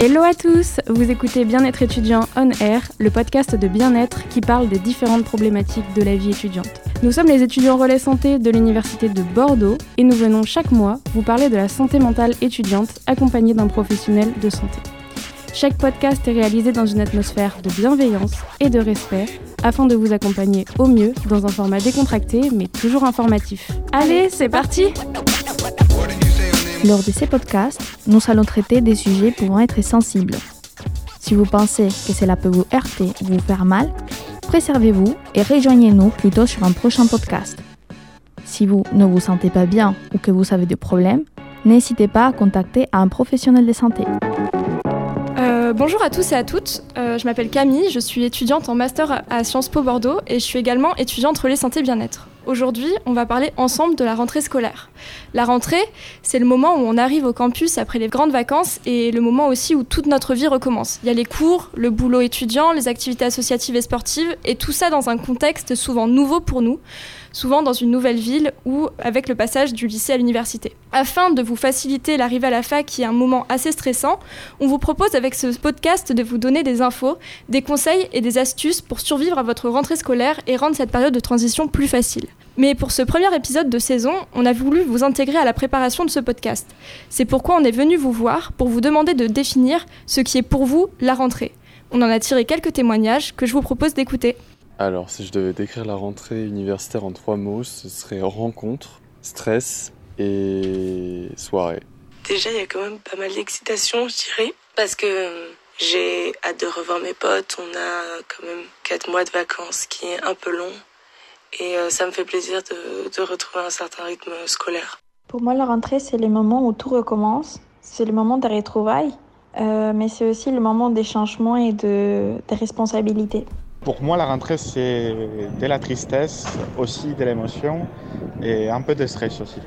Hello à tous, vous écoutez Bien-être étudiant On Air, le podcast de bien-être qui parle des différentes problématiques de la vie étudiante. Nous sommes les étudiants relais santé de l'Université de Bordeaux et nous venons chaque mois vous parler de la santé mentale étudiante accompagnée d'un professionnel de santé. Chaque podcast est réalisé dans une atmosphère de bienveillance et de respect afin de vous accompagner au mieux dans un format décontracté mais toujours informatif. Allez, c'est parti lors de ces podcasts, nous allons traiter des sujets pouvant être sensibles. Si vous pensez que cela peut vous heurter ou vous faire mal, préservez-vous et rejoignez-nous plutôt sur un prochain podcast. Si vous ne vous sentez pas bien ou que vous avez des problèmes, n'hésitez pas à contacter un professionnel de santé. Bonjour à tous et à toutes, euh, je m'appelle Camille, je suis étudiante en master à Sciences Po Bordeaux et je suis également étudiante relais santé bien-être. Aujourd'hui, on va parler ensemble de la rentrée scolaire. La rentrée, c'est le moment où on arrive au campus après les grandes vacances et le moment aussi où toute notre vie recommence. Il y a les cours, le boulot étudiant, les activités associatives et sportives, et tout ça dans un contexte souvent nouveau pour nous souvent dans une nouvelle ville ou avec le passage du lycée à l'université. Afin de vous faciliter l'arrivée à la fac, qui est un moment assez stressant, on vous propose avec ce podcast de vous donner des infos, des conseils et des astuces pour survivre à votre rentrée scolaire et rendre cette période de transition plus facile. Mais pour ce premier épisode de saison, on a voulu vous intégrer à la préparation de ce podcast. C'est pourquoi on est venu vous voir pour vous demander de définir ce qui est pour vous la rentrée. On en a tiré quelques témoignages que je vous propose d'écouter. Alors, si je devais décrire la rentrée universitaire en trois mots, ce serait rencontre, stress et soirée. Déjà, il y a quand même pas mal d'excitation, je dirais, parce que euh, j'ai hâte de revoir mes potes. On a quand même quatre mois de vacances qui est un peu long. Et euh, ça me fait plaisir de, retrouver un certain rythme scolaire. Pour moi, la rentrée, c'est le moment où tout recommence. C'est le moment des retrouvailles, euh, mais c'est aussi le moment des changements et de, des responsabilités. Pour moi, la rentrée, c'est de la tristesse, aussi de l'émotion et un peu de stress aussi.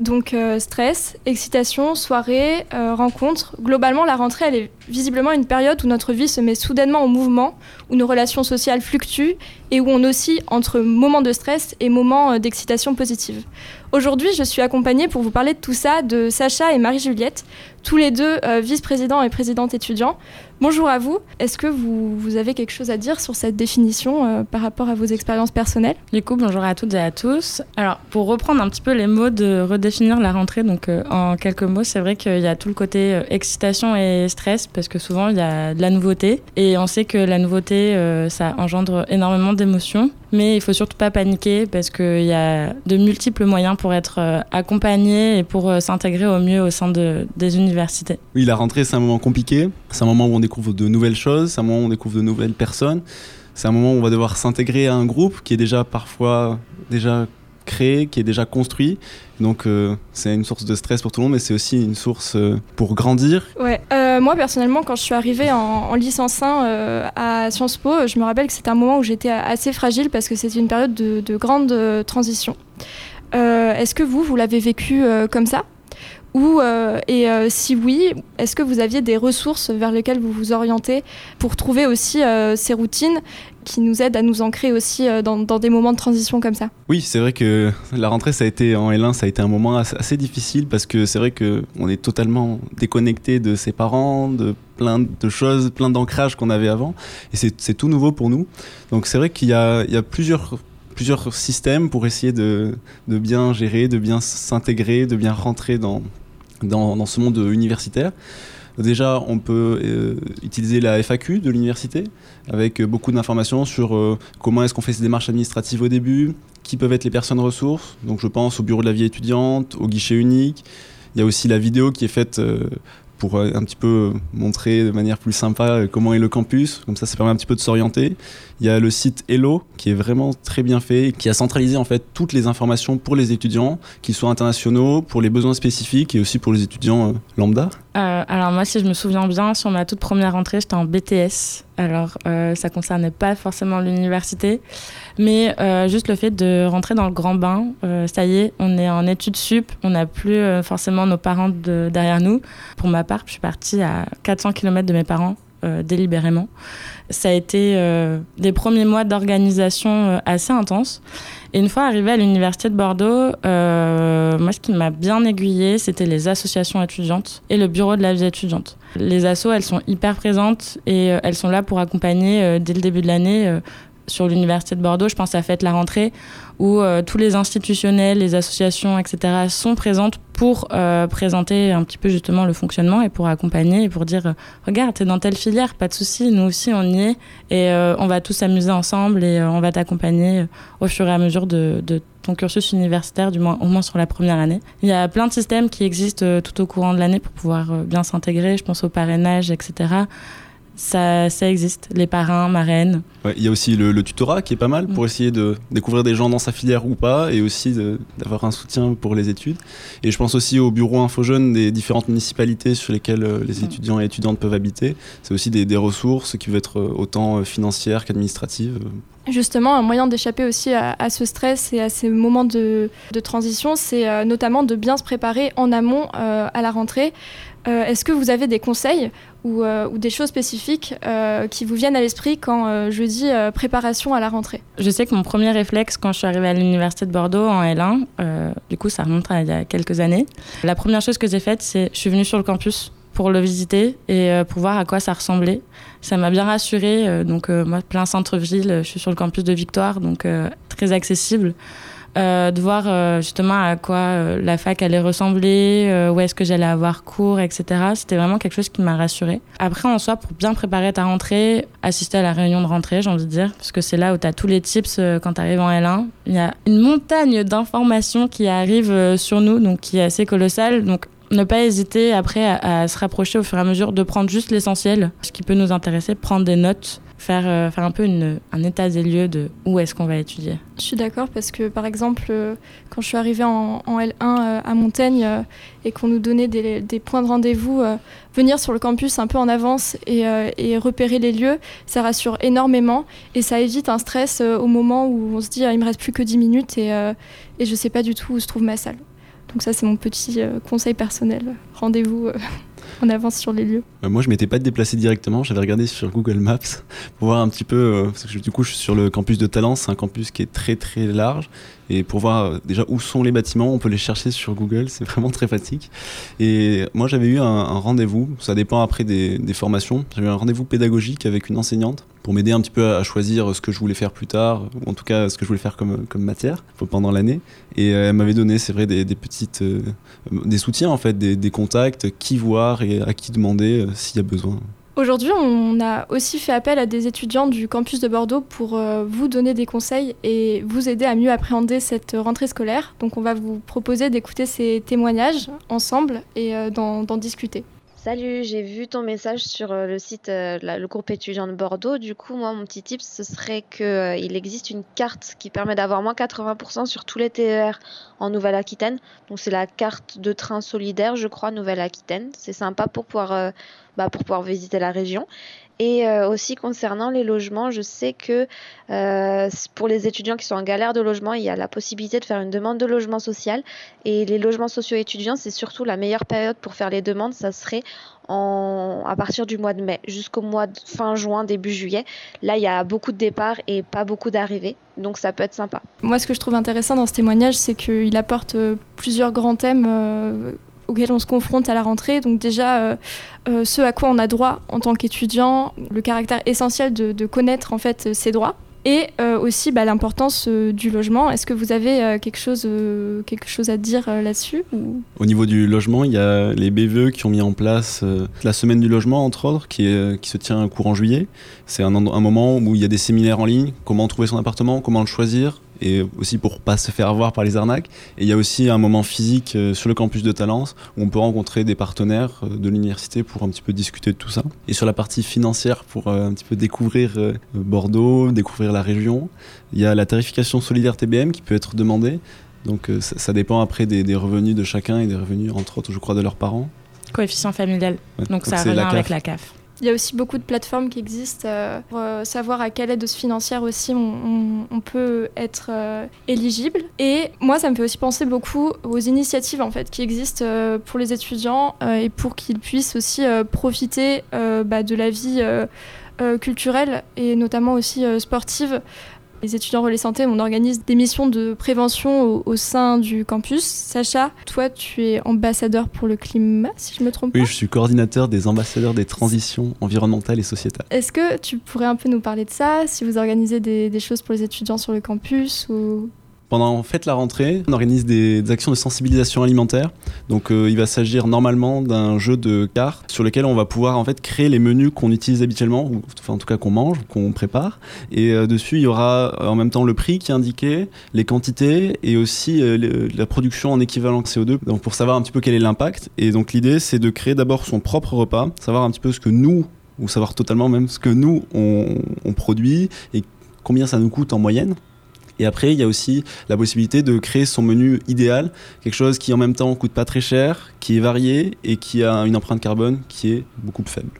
Donc euh, stress, excitation, soirée, euh, rencontre. Globalement, la rentrée, elle est visiblement une période où notre vie se met soudainement en mouvement, où nos relations sociales fluctuent et où on oscille entre moments de stress et moments euh, d'excitation positive. Aujourd'hui, je suis accompagnée pour vous parler de tout ça de Sacha et Marie-Juliette, tous les deux vice-présidents et présidentes étudiants. Bonjour à vous. Est-ce que vous, vous, avez quelque chose à dire sur cette définition euh, par rapport à vos expériences personnelles? Du coup, bonjour à toutes et à tous. Alors, pour reprendre un petit peu les mots de redéfinir la rentrée, donc euh, en quelques mots, c'est vrai qu'il y a tout le côté euh, excitation et stress parce que souvent il y a de la nouveauté et on sait que la nouveauté, ça engendre énormément d'émotions. Mais il faut surtout pas paniquer parce qu'il y a de multiples moyens pour être accompagné et pour s'intégrer au mieux au sein de, des universités. Oui, la rentrée, c'est un moment compliqué. C'est un moment où on découvre de nouvelles choses, c'est un moment où on découvre de nouvelles personnes, c'est un moment où on va devoir s'intégrer à un groupe qui est déjà parfois déjà créé, qui est déjà construit. Donc euh, c'est une source de stress pour tout le monde, mais c'est aussi une source euh, pour grandir. Ouais, euh, moi personnellement, quand je suis arrivée en, licence 1 à Sciences Po, je me rappelle que c'était un moment où j'étais assez fragile parce que c'était une période de, de grande transition. Est-ce que vous, vous l'avez vécu comme ça? Ou, euh, et euh, si oui, est-ce que vous aviez des ressources vers lesquelles vous vous orientez pour trouver aussi euh, ces routines qui nous aident à nous ancrer aussi dans, des moments de transition comme ça? Oui, c'est vrai que la rentrée, ça a été en L1, ça a été un moment assez, difficile parce que c'est vrai qu'on est totalement déconnecté de ses parents, de plein de choses, plein d'ancrages qu'on avait avant. Et c'est tout nouveau pour nous. Donc c'est vrai qu'il y, y a, plusieurs plusieurs systèmes pour essayer de, de bien gérer, de bien s'intégrer, de bien rentrer dans, dans, ce monde universitaire. Déjà, on peut euh, utiliser la FAQ de l'université avec beaucoup d'informations sur euh, comment est-ce qu'on fait ces démarches administratives au début, qui peuvent être les personnes ressources. Donc, je pense au bureau de la vie étudiante, au guichet unique. Il y a aussi la vidéo qui est faite euh, pour un petit peu montrer de manière plus sympa comment est le campus. Comme ça, ça permet un petit peu de s'orienter. Il y a le site Hello qui est vraiment très bien fait, qui a centralisé en fait toutes les informations pour les étudiants, qu'ils soient internationaux, pour les besoins spécifiques et aussi pour les étudiants euh, lambda. Euh, alors moi, si je me souviens bien, sur ma toute première rentrée, j'étais en BTS. Alors euh, ça concernait pas forcément l'université, mais euh, juste le fait de rentrer dans le grand bain. ça y est, on est en études sup, on n'a plus forcément nos parents derrière nous. Pour ma part, je suis partie à 400 km de mes parents délibérément. Ça a été des premiers mois d'organisation assez intenses. Et une fois arrivé à l'université de Bordeaux, moi, ce qui m'a bien aiguillée, c'était les associations étudiantes et le bureau de la vie étudiante. Les assos, elles sont hyper présentes et elles sont là pour accompagner dès le début de l'année sur l'université de Bordeaux. Je pense à Fête la rentrée où euh, tous les institutionnels, les associations, etc. sont présentes pour euh, présenter un petit peu justement le fonctionnement et pour accompagner et pour dire euh, regarde, t'es dans telle filière, pas de souci, nous aussi on y est et on va tous s'amuser ensemble et on va t'accompagner au fur et à mesure de, ton cursus universitaire, du moins au moins sur la première année. Il y a plein de systèmes qui existent tout au courant de l'année pour pouvoir bien s'intégrer. Je pense au parrainage, etc ça, ça existe, les parrains, marraines. Il y a aussi le, tutorat qui est pas mal pour mm. essayer de découvrir des gens dans sa filière ou pas et aussi d'avoir un soutien pour les études. Et je pense aussi au bureau Info Jeune des différentes municipalités sur lesquelles euh, les mm. étudiants et étudiantes peuvent habiter. C'est aussi des, ressources qui peuvent être euh, autant euh, financières qu'administratives. Justement, un moyen d'échapper aussi à, ce stress et à ces moments de, transition, c'est notamment de bien se préparer en amont à la rentrée. Est-ce que vous avez des conseils euh, ou, des choses spécifiques euh, qui vous viennent à l'esprit quand euh, je dis préparation à la rentrée Je sais que mon premier réflexe quand je suis arrivée à l'université de Bordeaux en L1, du coup ça remonte à il y a quelques années, la première chose que j'ai faite c'est je suis venue sur le campus pour le visiter et pour voir à quoi ça ressemblait. Ça m'a bien rassurée. donc moi, plein centre-ville, je suis sur le campus de Victoire, donc très accessible. Euh, de voir euh, justement à quoi euh, la fac allait ressembler, où est-ce que j'allais avoir cours, etc. C'était vraiment quelque chose qui m'a rassurée. Après, en soi, pour bien préparer ta rentrée, assister à la réunion de rentrée, j'ai envie de dire, parce que c'est là où tu as tous les tips quand tu arrives en L1. Il y a une montagne d'informations qui arrivent sur nous, donc qui est assez colossale. Donc, ne pas hésiter après à, se rapprocher au fur et à mesure de prendre juste l'essentiel, ce qui peut nous intéresser, prendre des notes faire, euh, faire un peu une, un état des lieux de où est-ce qu'on va étudier. Je suis d'accord parce que par exemple, euh, quand je suis arrivée en, en L1 euh, à Montaigne et qu'on nous donnait des, points de rendez-vous, venir sur le campus un peu en avance et, et, repérer les lieux, ça rassure énormément et ça évite un stress au moment où on se dit ah, il me reste plus que 10 minutes et, et je sais pas du tout où se trouve ma salle. Donc ça c'est mon petit conseil personnel. Rendez-vous on avance sur les lieux euh, Moi, je m'étais pas déplacé directement. J'avais regardé sur Google Maps pour voir un petit peu. Euh, parce que du coup, je suis sur le campus de Talence. C'est un campus qui est très très large. Et pour voir euh, déjà où sont les bâtiments, on peut les chercher sur Google. C'est vraiment très pratique. Et moi, j'avais eu un, rendez-vous. Ça dépend après des, des formations. J'avais eu un rendez-vous pédagogique avec une enseignante pour m'aider un petit peu à choisir ce que je voulais faire plus tard, ou en tout cas ce que je voulais faire comme, matière pendant l'année. Et elle m'avait donné, c'est vrai, des, petites, des soutiens en fait, des, des contacts, qui voir et à qui demander euh, s'il y a besoin. Aujourd'hui, on a aussi fait appel à des étudiants du campus de Bordeaux pour euh, vous donner des conseils et vous aider à mieux appréhender cette rentrée scolaire. Donc on va vous proposer d'écouter ces témoignages ensemble et euh, d'en discuter. Salut, j'ai vu ton message sur le site le groupe étudiant de Bordeaux. Du coup, moi, mon petit tip, ce serait qu'il existe une carte qui permet d'avoir moins 80% sur tous les TER en Nouvelle-Aquitaine. Donc c'est la carte de train solidaire, je crois, Nouvelle-Aquitaine. C'est sympa pour pouvoir, euh, bah, pour pouvoir visiter la région. Et euh, aussi concernant les logements, je sais que euh, pour les étudiants qui sont en galère de logement, il y a la possibilité de faire une demande de logement social. Et les logements sociaux étudiants, c'est surtout la meilleure période pour faire les demandes. Ça serait à partir du mois de mai jusqu'au mois de fin juin, début juillet. Là, il y a beaucoup de départs et pas beaucoup d'arrivées. Donc ça peut être sympa. Moi, ce que je trouve intéressant dans ce témoignage, c'est qu'il apporte euh, plusieurs grands thèmes auxquels on se confronte à la rentrée. Donc déjà, euh, euh, ce à quoi on a droit en tant qu'étudiant, le caractère essentiel de, connaître en fait ses droits. Et euh, aussi bah, l'importance du logement. Est-ce que vous avez quelque, chose, quelque chose à dire là-dessus Au niveau du logement, il y a les BVE qui ont mis en place la semaine du logement, entre autres, qui, se tient courant juillet. C'est un, un moment où il y a des séminaires en ligne, comment trouver son appartement, comment le choisir, et aussi pour pas se faire avoir par les arnaques. Et il y a aussi un moment physique euh, sur le campus de Talence où on peut rencontrer des partenaires euh, de l'université pour un petit peu discuter de tout ça. Et sur la partie financière pour euh, un petit peu découvrir Bordeaux, découvrir la région, il y a la tarification solidaire TBM qui peut être demandée. Donc ça, dépend après des, revenus de chacun et des revenus entre autres je crois de leurs parents. Coefficient familial. Donc, ça a rien avec la CAF. Il y a aussi beaucoup de plateformes qui existent pour savoir à quelle aide financière aussi on, peut être éligible. Et moi, ça me fait aussi penser beaucoup aux initiatives en fait qui existent pour les étudiants et pour qu'ils puissent aussi profiter bah, de la vie culturelle et notamment aussi sportive les étudiants relais santé, on organise des missions de prévention au, sein du campus. Sacha, toi, tu es ambassadeur pour le climat, si je me trompe pas. Oui, je suis coordinateur des ambassadeurs des transitions environnementales et sociétales. Est-ce que tu pourrais un peu nous parler de ça, si vous organisez des, des choses pour les étudiants sur le campus ou... Pendant Fête la rentrée, on organise des, actions de sensibilisation alimentaire. Donc euh, il va s'agir normalement d'un jeu de cartes sur lequel on va pouvoir en fait créer les menus qu'on utilise habituellement, enfin en tout cas qu'on mange, qu'on prépare. Et euh, dessus il y aura euh, en même temps le prix qui est indiqué, les quantités et aussi la production en équivalent CO2. Donc pour savoir un petit peu quel est l'impact. Et donc l'idée c'est de créer d'abord son propre repas, savoir un petit peu ce que nous ou savoir totalement même ce que nous on produit et combien ça nous coûte en moyenne et après, il y a aussi la possibilité de créer son menu idéal, quelque chose qui en même temps coûte pas très cher, qui est varié et qui a une empreinte carbone qui est beaucoup plus faible.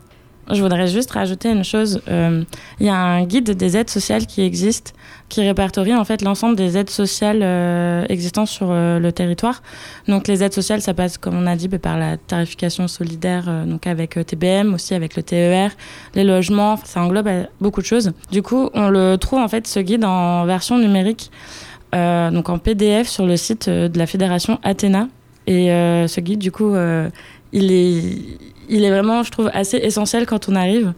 Je voudrais juste rajouter une chose. Euh, il y a un guide des aides sociales qui existe, qui répertorie en fait l'ensemble des aides sociales euh, existantes sur euh, le territoire. Donc les aides sociales, ça passe, comme on a dit, bah, par la tarification solidaire, donc avec TBM, aussi avec le TER, les logements. Ça englobe beaucoup de choses. Du coup, on le trouve en fait ce guide en version numérique, donc en PDF sur le site de la fédération Athéna. Et ce guide, du coup, il est vraiment, je trouve, assez essentiel quand on arrive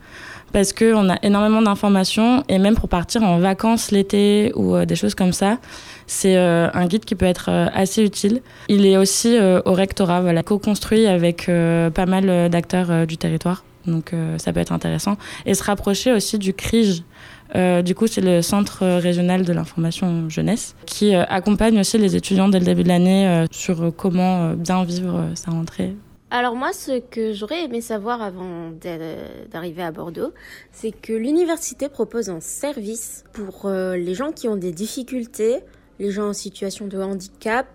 parce qu'on a énormément d'informations et même pour partir en vacances l'été ou euh, des choses comme ça, c'est euh, un guide qui peut être euh, assez utile. Il est aussi au rectorat, voilà, co-construit avec pas mal d'acteurs du territoire, donc ça peut être intéressant. Et se rapprocher aussi du CRIGE. du coup, c'est le Centre régional de l'information jeunesse qui accompagne aussi les étudiants dès le début de l'année sur comment bien vivre sa rentrée alors moi, ce que j'aurais aimé savoir avant d'arriver à Bordeaux, c'est que l'université propose un service pour euh, les gens qui ont des difficultés, les gens en situation de handicap,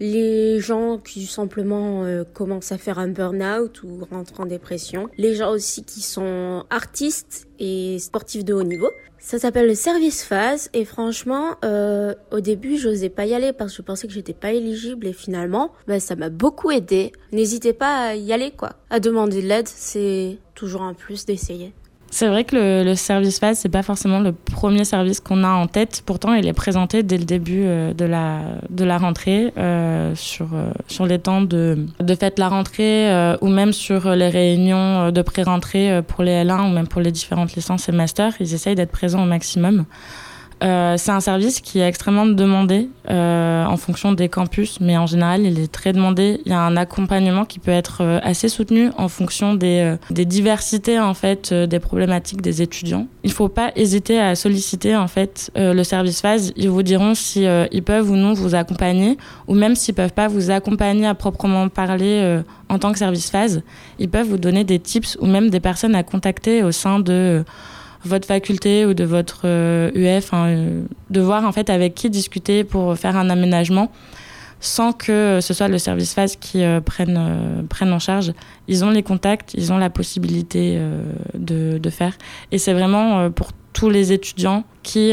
les gens qui simplement euh, commencent à faire un burn-out ou rentrent en dépression, les gens aussi qui sont artistes et sportifs de haut niveau. Ça s'appelle le service phase et franchement, euh, au début, j'osais pas y aller parce que je pensais que j'étais pas éligible et finalement, bah, ça m'a beaucoup aidé. N'hésitez pas à y aller quoi, à demander de l'aide, c'est toujours un plus d'essayer. C'est vrai que le, service phase, c'est pas forcément le premier service qu'on a en tête. Pourtant, il est présenté dès le début euh, de la, de la rentrée euh, sur, euh, sur les temps de, de fête la rentrée ou même sur les réunions de pré-rentrée pour les L1 ou même pour les différentes licences et masters. Ils essayent d'être présents au maximum. Euh, c'est un service qui est extrêmement demandé euh, en fonction des campus, mais en général, il est très demandé. Il y a un accompagnement qui peut être euh, assez soutenu en fonction des, diversités en fait des problématiques des étudiants. Il ne faut pas hésiter à solliciter en fait le service phase. Ils vous diront si peuvent ou non vous accompagner, ou même s'ils peuvent pas vous accompagner à proprement parler en tant que service phase, ils peuvent vous donner des tips ou même des personnes à contacter au sein de votre faculté ou de votre UF, euh, hein, euh, de voir en fait avec qui discuter pour faire un aménagement sans que ce soit le service phase qui euh, prenne, prenne en charge. Ils ont les contacts, ils ont la possibilité de, de, faire. Et c'est vraiment pour tous les étudiants qui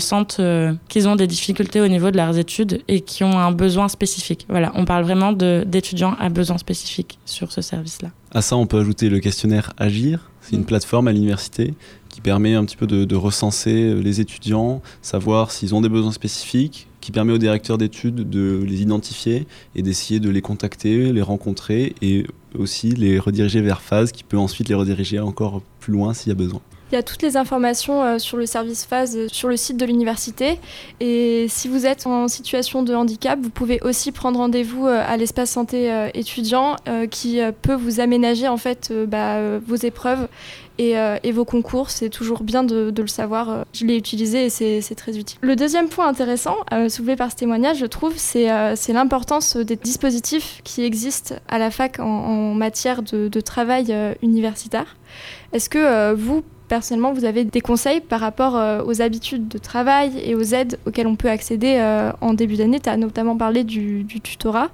sentent qu'ils ont des difficultés au niveau de leurs études et qui ont un besoin spécifique. Voilà, on parle vraiment d'étudiants à besoin spécifique sur ce service-là. À ça, on peut ajouter le questionnaire Agir. C'est une plateforme à l'université qui permet un petit peu de, recenser euh, les étudiants, savoir s'ils ont des besoins spécifiques, qui permet aux directeurs d'études de les identifier et d'essayer de les contacter, les rencontrer et aussi les rediriger vers phase qui peut ensuite les rediriger encore plus loin s'il y a besoin. Il y a toutes les informations euh, sur le service phase euh, sur le site de l'université. Et si vous êtes en situation de handicap, vous pouvez aussi prendre rendez-vous à l'espace santé étudiant qui peut vous aménager en fait bah, vos épreuves euh, et, vos concours. C'est toujours bien de, le savoir. Euh, je l'ai utilisé et c'est très utile. Le deuxième point intéressant euh, soulevé par ce témoignage, je trouve, c'est l'importance des dispositifs qui existent à la fac en, matière de, travail universitaire. Est-ce que vous, personnellement, vous avez des conseils par rapport euh, aux habitudes de travail et aux aides auxquelles on peut accéder euh, en début d'année? Tu as notamment parlé du, tutorat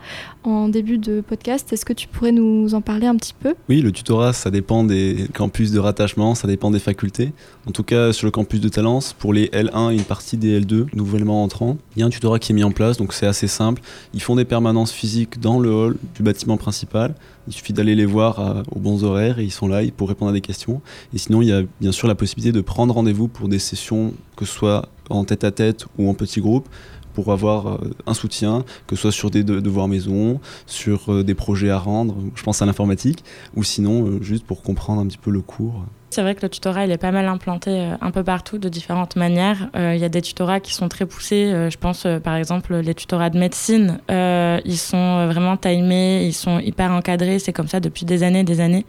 en début de podcast. Est-ce que tu pourrais nous en parler un petit peu? Oui, le tutorat, ça dépend des campus de rattachement, ça dépend des facultés. En tout cas, sur le campus de Talence, pour les L1 et une partie des L2 nouvellement entrants, il y a un tutorat qui est mis en place, donc c'est assez simple. Ils font des permanences physiques dans le hall du bâtiment principal. Il suffit d'aller les voir euh, aux bons horaires et ils sont là pour répondre à des questions. Et sinon, il y a bien sûr la possibilité de prendre rendez-vous pour des sessions, que ce soit en tête à tête ou en petit groupe, pour avoir euh, un soutien, que ce soit sur des devoirs maison, sur euh, des projets à rendre, je pense à l'informatique, ou sinon juste pour comprendre un petit peu le cours. C'est vrai que le tutorat, il est pas mal implanté euh, un peu partout de différentes manières. Euh, il y a des tutorats qui sont très poussés. Euh, je pense par exemple les tutorats de médecine. ils sont vraiment timés, ils sont hyper encadrés. C'est comme ça depuis des années, des années.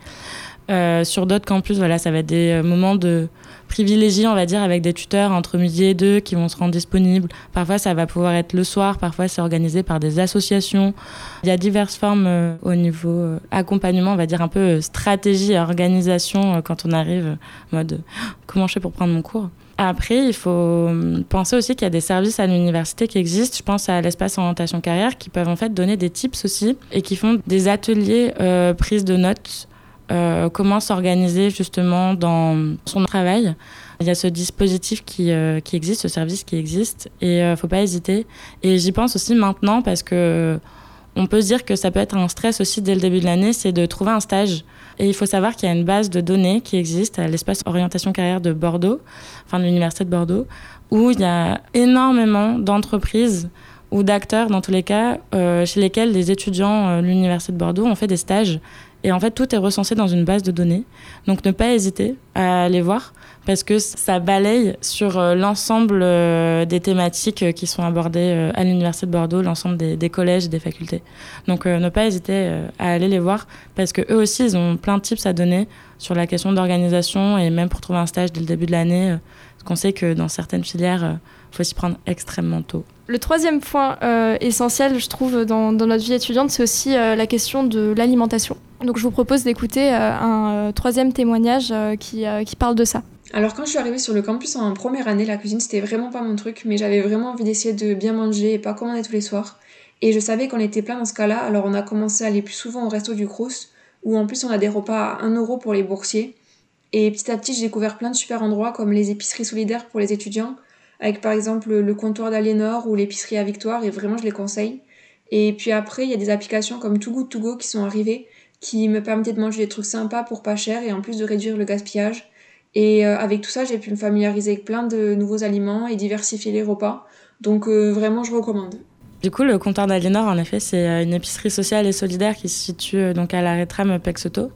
Sur d'autres campus, voilà, ça va être des moments de privilégiés, on va dire, avec des tuteurs entre midi et deux qui vont se rendre disponibles. Parfois, ça va pouvoir être le soir, parfois, c'est organisé par des associations. Il y a diverses formes euh, au niveau euh, accompagnement, on va dire un peu euh, stratégie et organisation quand on arrive en mode comment je fais pour prendre mon cours? Après, il faut penser aussi qu'il y a des services à l'université qui existent. Je pense à l'espace orientation carrière qui peuvent en fait donner des tips aussi et qui font des ateliers prise de notes euh, comment s'organiser justement dans son travail. Il y a ce dispositif qui, euh, qui existe, ce service qui existe, et ne euh, faut pas hésiter. Et j'y pense aussi maintenant parce que on peut se dire que ça peut être un stress aussi dès le début de l'année, c'est de trouver un stage. Et il faut savoir qu'il y a une base de données qui existe à l'espace orientation carrière de Bordeaux, enfin de l'université de Bordeaux, où il y a énormément d'entreprises ou d'acteurs, dans tous les cas, chez lesquels les étudiants de l'université de Bordeaux ont fait des stages et en fait, tout est recensé dans une base de données. Donc, ne pas hésiter à aller voir parce que ça balaye sur euh, l'ensemble euh, des thématiques euh, qui sont abordées à l'Université de Bordeaux, l'ensemble des, collèges et des facultés. Donc, ne pas hésiter à aller les voir parce que eux aussi, ils ont plein de tips à donner sur la question d'organisation et même pour trouver un stage dès le début de l'année. Parce qu'on sait que dans certaines filières, il faut s'y prendre extrêmement tôt. Le troisième point essentiel, je trouve, dans, dans, notre vie étudiante, c'est aussi la question de l'alimentation. Donc je vous propose d'écouter euh, un euh, troisième témoignage euh, qui, qui parle de ça. Alors quand je suis arrivée sur le campus en première année, la cuisine c'était vraiment pas mon truc, mais j'avais vraiment envie d'essayer de bien manger et pas commander tous les soirs. Et je savais qu'on était plein dans ce cas-là, alors on a commencé à aller plus souvent au resto du Crous, où en plus on a des repas à 1 euro pour les boursiers. Et petit à petit j'ai découvert plein de super endroits comme les épiceries solidaires pour les étudiants, avec par exemple le comptoir d'Aliénor ou l'épicerie à Victoire, et vraiment je les conseille. Et puis après il y a des applications comme Too Good To Go qui sont arrivées, qui me permettait de manger des trucs sympas pour pas cher et en plus de réduire le gaspillage. Et euh, avec tout ça, j'ai pu me familiariser avec plein de nouveaux aliments et diversifier les repas. Donc euh, vraiment, je recommande. Du coup, le comptoir d'Aliénor, en effet, c'est euh, une épicerie sociale et solidaire qui se situe donc à l'arrêt tram Pexoto.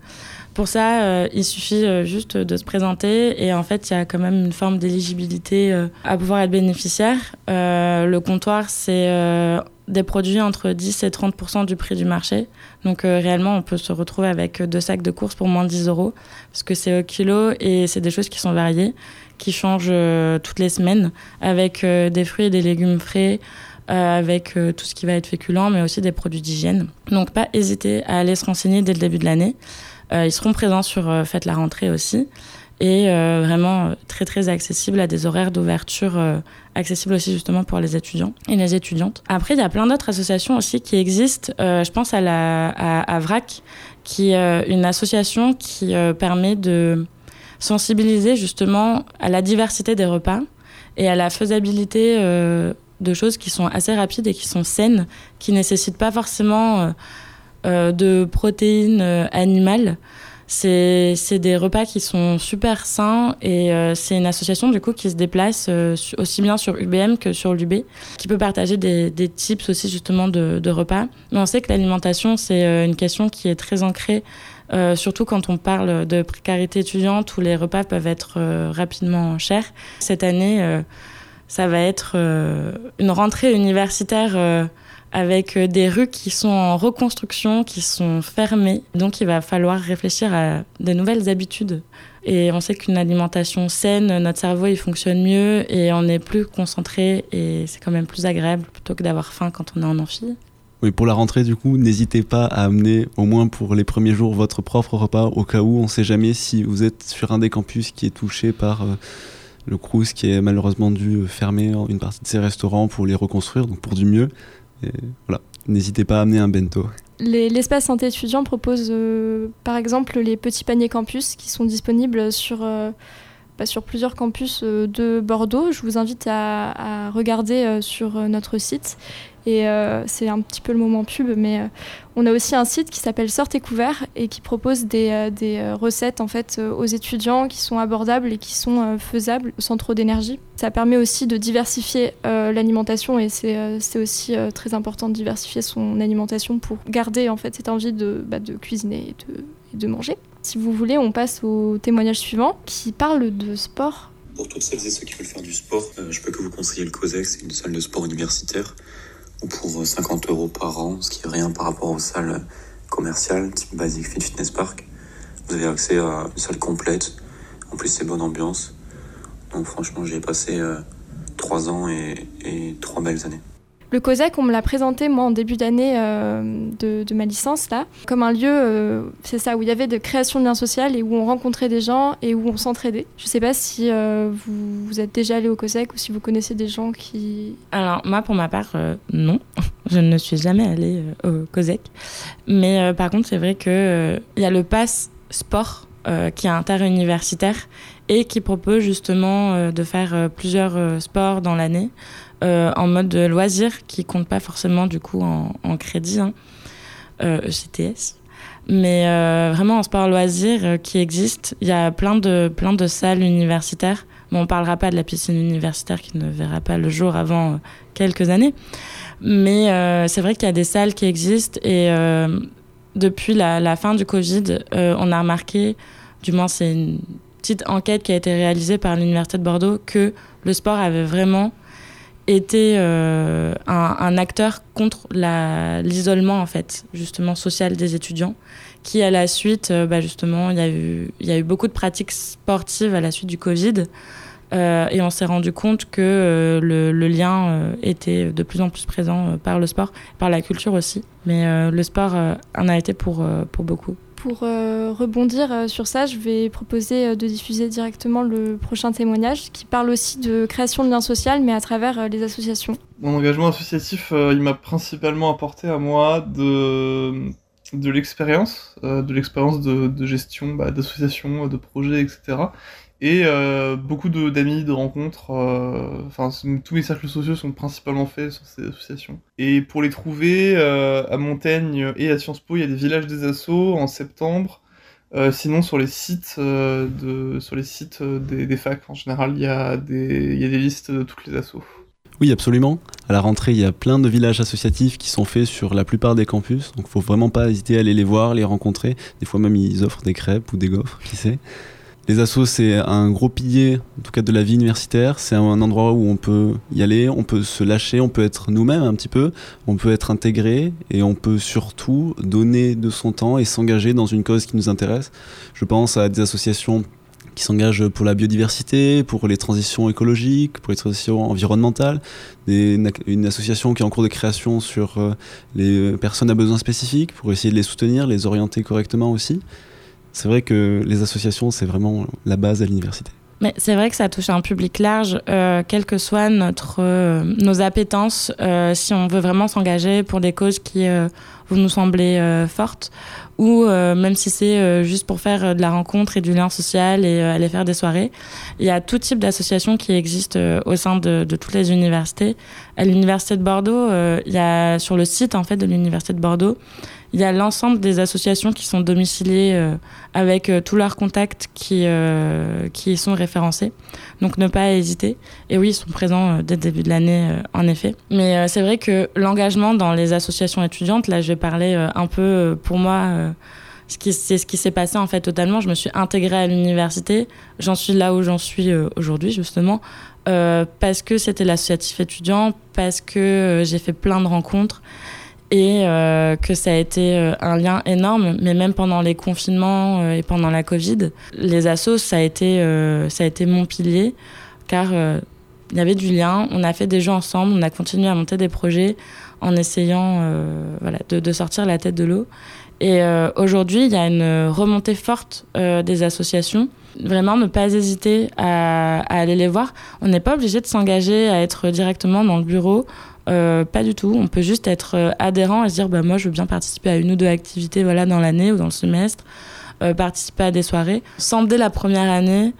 Pour ça, il suffit juste de se présenter et en fait, il y a quand même une forme d'éligibilité à pouvoir être bénéficiaire. le comptoir, c'est des produits entre 10 et 30% du prix du marché. Donc euh, réellement, on peut se retrouver avec deux sacs de courses pour moins de 10 euros, parce que c'est au kilo et c'est des choses qui sont variées, qui changent euh, toutes les semaines, avec euh, des fruits et des légumes frais, avec tout ce qui va être féculent, mais aussi des produits d'hygiène. Donc pas hésiter à aller se renseigner dès le début de l'année. Ils seront présents sur Faites la rentrée aussi et euh, vraiment euh, très très accessible à des horaires d'ouverture euh, accessibles aussi justement pour les étudiants et les étudiantes. Après, il y a plein d'autres associations aussi qui existent. je pense à, la, à, VRAC, qui est une association qui permet de sensibiliser justement à la diversité des repas et à la faisabilité de choses qui sont assez rapides et qui sont saines, qui nécessitent pas forcément de protéines animales. C'est des repas qui sont super sains et euh, c'est une association du coup qui se déplace euh, aussi bien sur UBM que sur l'UB, qui peut partager des, des, tips aussi justement de, repas. Mais on sait que l'alimentation c'est euh, une question qui est très ancrée, surtout quand on parle de précarité étudiante où les repas peuvent être rapidement chers. Cette année, ça va être une rentrée universitaire avec euh, des rues qui sont en reconstruction, qui sont fermées. Donc il va falloir réfléchir à de nouvelles habitudes. Et on sait qu'une alimentation saine, notre cerveau il fonctionne mieux et on est plus concentré et c'est quand même plus agréable plutôt que d'avoir faim quand on est en amphi. Oui, pour la rentrée, du coup, n'hésitez pas à amener, au moins pour les premiers jours, votre propre repas, au cas où on ne sait jamais si vous êtes sur un des campus qui est touché par euh, le Crous, qui est malheureusement dû fermer une partie de ses restaurants pour les reconstruire, donc pour du mieux. N'hésitez pas à amener un bento. L'espace santé étudiant propose euh, par exemple les petits paniers campus qui sont disponibles sur, euh, bah, plusieurs campus de Bordeaux. Je vous invite à regarder sur notre site. Et euh, c'est un petit peu le moment pub, mais euh, on a aussi un site qui s'appelle Sorte et Couvert et qui propose des, euh, recettes en fait aux étudiants qui sont abordables et qui sont faisables sans trop d'énergie. Ça permet aussi de diversifier l'alimentation et c'est aussi très important de diversifier son alimentation pour garder en fait cette envie de, bah, cuisiner et de, manger. Si vous voulez, on passe au témoignage suivant qui parle de sport. Pour toutes celles et ceux qui veulent faire du sport, je peux que vous conseiller le COSEX, c'est une salle de sport universitaire pour 50 euros par an, ce qui est rien par rapport aux salles commerciales, type Basic Fit Fitness Park. Vous avez accès à une salle complète. En plus, c'est bonne ambiance. Donc, franchement, j'y ai passé euh, trois ans et, et trois belles années. Le COSEC, on me l'a présenté, moi, en début d'année euh, de, ma licence, là, comme un lieu, euh, c'est ça, où il y avait de création de liens sociaux et où on rencontrait des gens et où on s'entraidait. Je ne sais pas si euh, vous, vous, êtes déjà allé au COSEC ou si vous connaissez des gens qui... Alors, moi, pour ma part, non. Je ne suis jamais allée au COSEC. Mais par contre, c'est vrai qu'il il y a le pass sport qui est interuniversitaire et qui propose justement de faire plusieurs sports dans l'année. Euh, en mode loisir qui compte pas forcément du coup en, crédit, hein, euh, ECTS. Mais euh, vraiment en sport loisir qui existe, il y a plein de, plein de salles universitaires. Bon, on parlera pas de la piscine universitaire qui ne verra pas le jour avant quelques années. Mais c'est vrai qu'il y a des salles qui existent et depuis la, fin du Covid, on a remarqué, du moins c'est une petite enquête qui a été réalisée par l'Université de Bordeaux, que le sport avait vraiment était euh, un, acteur contre l'isolement en fait justement social des étudiants qui à la suite euh, bah, justement il y a eu il y a eu beaucoup de pratiques sportives à la suite du Covid euh, et on s'est rendu compte que le, le, lien était de plus en plus présent par le sport par la culture aussi. Mais le sport en a été pour pour beaucoup pour euh, rebondir euh, sur ça, je vais proposer euh, de diffuser directement le prochain témoignage qui parle aussi de création de liens sociaux, mais à travers les associations. Mon engagement associatif, il m'a principalement apporté à moi de, l'expérience, de l'expérience de, gestion bah, d'associations, de projets, etc et euh, beaucoup d'amis, de, rencontres. Euh, tous mes cercles sociaux sont principalement faits sur ces associations. Et pour les trouver, euh, à Montaigne et à Sciences Po, il y a des villages des assos en septembre. sinon, sur les sites, de, sur les sites des, facs, en général, il y, a des, y a des listes de toutes les assos. Oui, absolument. À la rentrée, il y a plein de villages associatifs qui sont faits sur la plupart des campus. Donc, faut vraiment pas hésiter à aller les voir, les rencontrer. Des fois, même, ils offrent des crêpes ou des gaufres, qui sait. Les assos, c'est un gros pilier, en tout cas de la vie universitaire. C'est un endroit où on peut y aller, on peut se lâcher, on peut être nous-mêmes un petit peu, on peut être intégré et on peut surtout donner de son temps et s'engager dans une cause qui nous intéresse. Je pense à des associations qui s'engagent pour la biodiversité, pour les transitions écologiques, pour les transitions environnementales, une association qui est en cours de création sur euh, les personnes à besoins spécifiques, pour essayer de les soutenir, les orienter correctement aussi c'est vrai que les associations, c'est vraiment la base à l'université. Mais c'est vrai que ça touche un public large, euh, quelles que soient notre, euh, nos appétences, euh, si on veut vraiment s'engager pour des causes qui vous nous sembler fortes, ou même si c'est juste pour faire de la rencontre et du lien social et aller faire des soirées. Il y a tout type d'associations qui existent au sein de, toutes les universités. À l'université de Bordeaux, il y a sur le site en fait de l'université de Bordeaux, il y a l'ensemble des associations qui sont domiciliées euh, avec euh, tous leurs contacts qui, euh, qui sont référencés. Donc ne pas hésiter. Et oui, ils sont présents dès le début de l'année, en effet. Mais c'est vrai que l'engagement dans les associations étudiantes, là je vais parler un peu pour moi c'est ce qui s'est passé en fait totalement. Je me suis intégrée à l'université. J'en suis là où j'en suis aujourd'hui justement parce que c'était l'associatif étudiant, parce que j'ai fait plein de rencontres et euh, que ça a été euh, un lien énorme, mais même pendant les confinements euh, et pendant la Covid, les assos, ça a été, ça a été mon pilier, car il y avait du lien, on a fait des jeux ensemble, on a continué à monter des projets en essayant euh, voilà, de, sortir la tête de l'eau. Et euh, aujourd'hui, il y a une remontée forte euh, des associations. Vraiment, ne pas hésiter à, aller les voir. On n'est pas obligé de s'engager à être directement dans le bureau. pas du tout. On peut juste être adhérent et se dire bah, moi, je veux bien participer à une ou deux activités voilà, dans l'année ou dans le semestre, participer à des soirées. Sans dès la première année,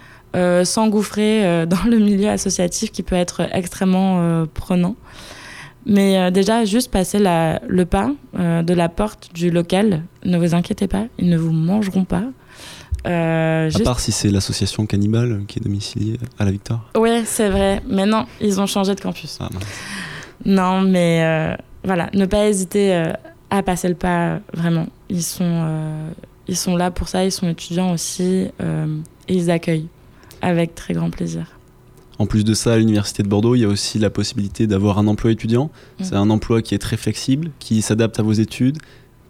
s'engouffrer dans le milieu associatif qui peut être extrêmement prenant. Mais euh, déjà, juste passer la, le pas euh, de la porte du local, ne vous inquiétez pas, ils ne vous mangeront pas. Euh, à part si c'est l'association Cannibale qui est domiciliée à la Victoire. Oui, c'est vrai. Mais non, ils ont changé de campus. Ah, non, mais voilà, ne pas hésiter à passer le pas, vraiment. Ils sont, ils sont là pour ça, ils sont étudiants aussi, et ils accueillent avec très grand plaisir. En plus de ça, à l'Université de Bordeaux, il y a aussi la possibilité d'avoir un emploi étudiant. Mm. C'est un emploi qui est très flexible, qui s'adapte à vos études,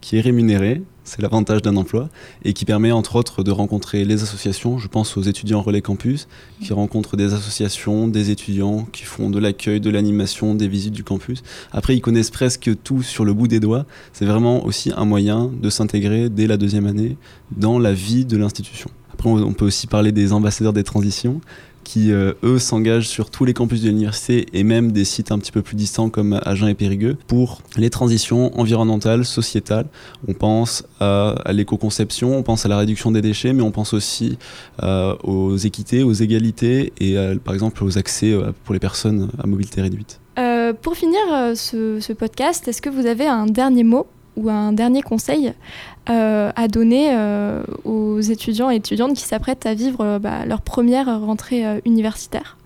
qui est rémunéré, c'est l'avantage d'un emploi, et qui permet entre autres de rencontrer les associations. Je pense aux étudiants Relais Campus, qui rencontrent des associations, des étudiants, qui font de l'accueil, de l'animation, des visites du campus. Après, ils connaissent presque tout sur le bout des doigts. C'est vraiment aussi un moyen de s'intégrer dès la deuxième année dans la vie de l'institution. Après, on peut aussi parler des ambassadeurs des transitions qui, euh, eux, s'engagent sur tous les campus de l'université et même des sites un petit peu plus distants comme Agen et Périgueux pour les transitions environnementales, sociétales. On pense à, l'éco-conception, on pense à la réduction des déchets, mais on pense aussi euh, aux équités, aux égalités et par exemple aux accès euh, pour les personnes à mobilité réduite. pour finir ce podcast, est-ce que vous avez un dernier mot ou un dernier conseil euh, à donner euh, aux étudiants et étudiantes qui s'apprêtent à vivre euh, bah, leur première rentrée universitaire?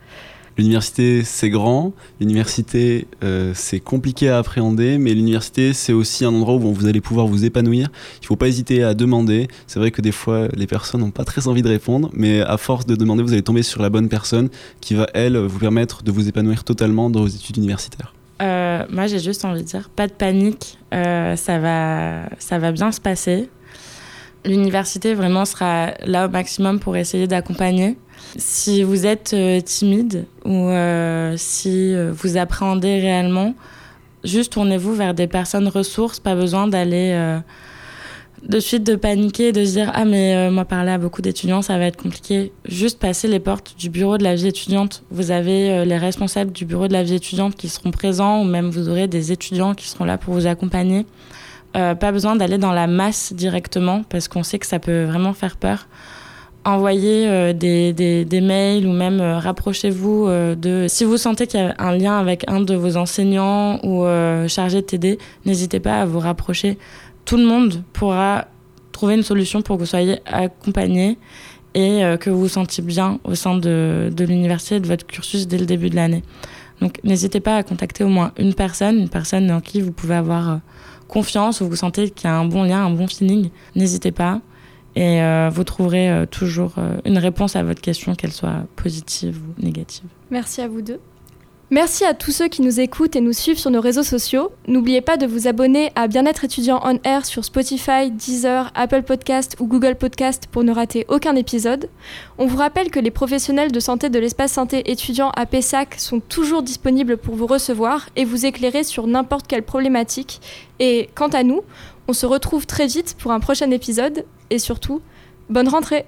L'université, c'est grand, l'université, c'est compliqué à appréhender, mais l'université, c'est aussi un endroit où vous allez pouvoir vous épanouir. Il ne faut pas hésiter à demander. C'est vrai que des fois, les personnes n'ont pas très envie de répondre, mais à force de demander, vous allez tomber sur la bonne personne qui va, elle, vous permettre de vous épanouir totalement dans vos études universitaires. Euh, moi, j'ai juste envie de dire, pas de panique, euh, ça, va, ça va bien se passer. L'université vraiment sera là au maximum pour essayer d'accompagner. Si vous êtes euh, timide ou si vous appréhendez réellement, juste tournez-vous vers des personnes ressources, pas besoin d'aller de suite de paniquer, de se dire ah mais euh, moi parler à beaucoup d'étudiants ça va être compliqué. Juste passer les portes du bureau de la vie étudiante. Vous avez euh, les responsables du bureau de la vie étudiante qui seront présents ou même vous aurez des étudiants qui seront là pour vous accompagner. Euh, pas besoin d'aller dans la masse directement parce qu'on sait que ça peut vraiment faire peur. Envoyez des, des, des, mails ou même rapprochez-vous de... Si vous sentez qu'il y a un lien avec un de vos enseignants ou chargé de TD, n'hésitez pas à vous rapprocher tout le monde pourra trouver une solution pour que vous soyez accompagné et euh, que vous vous sentiez bien au sein de, l'université et de votre cursus dès le début de l'année. Donc n'hésitez pas à contacter au moins une personne, une personne en qui vous pouvez avoir euh, confiance ou vous sentez qu'il y a un bon lien, un bon feeling. N'hésitez pas et euh, vous trouverez toujours une réponse à votre question, qu'elle soit positive ou négative. Merci à vous deux. Merci à tous ceux qui nous écoutent et nous suivent sur nos réseaux sociaux. N'oubliez pas de vous abonner à Bien-être étudiant on air sur Spotify, Deezer, Apple Podcast ou Google Podcast pour ne rater aucun épisode. On vous rappelle que les professionnels de santé de l'espace santé étudiant à Pessac sont toujours disponibles pour vous recevoir et vous éclairer sur n'importe quelle problématique. Et quant à nous, on se retrouve très vite pour un prochain épisode et surtout, bonne rentrée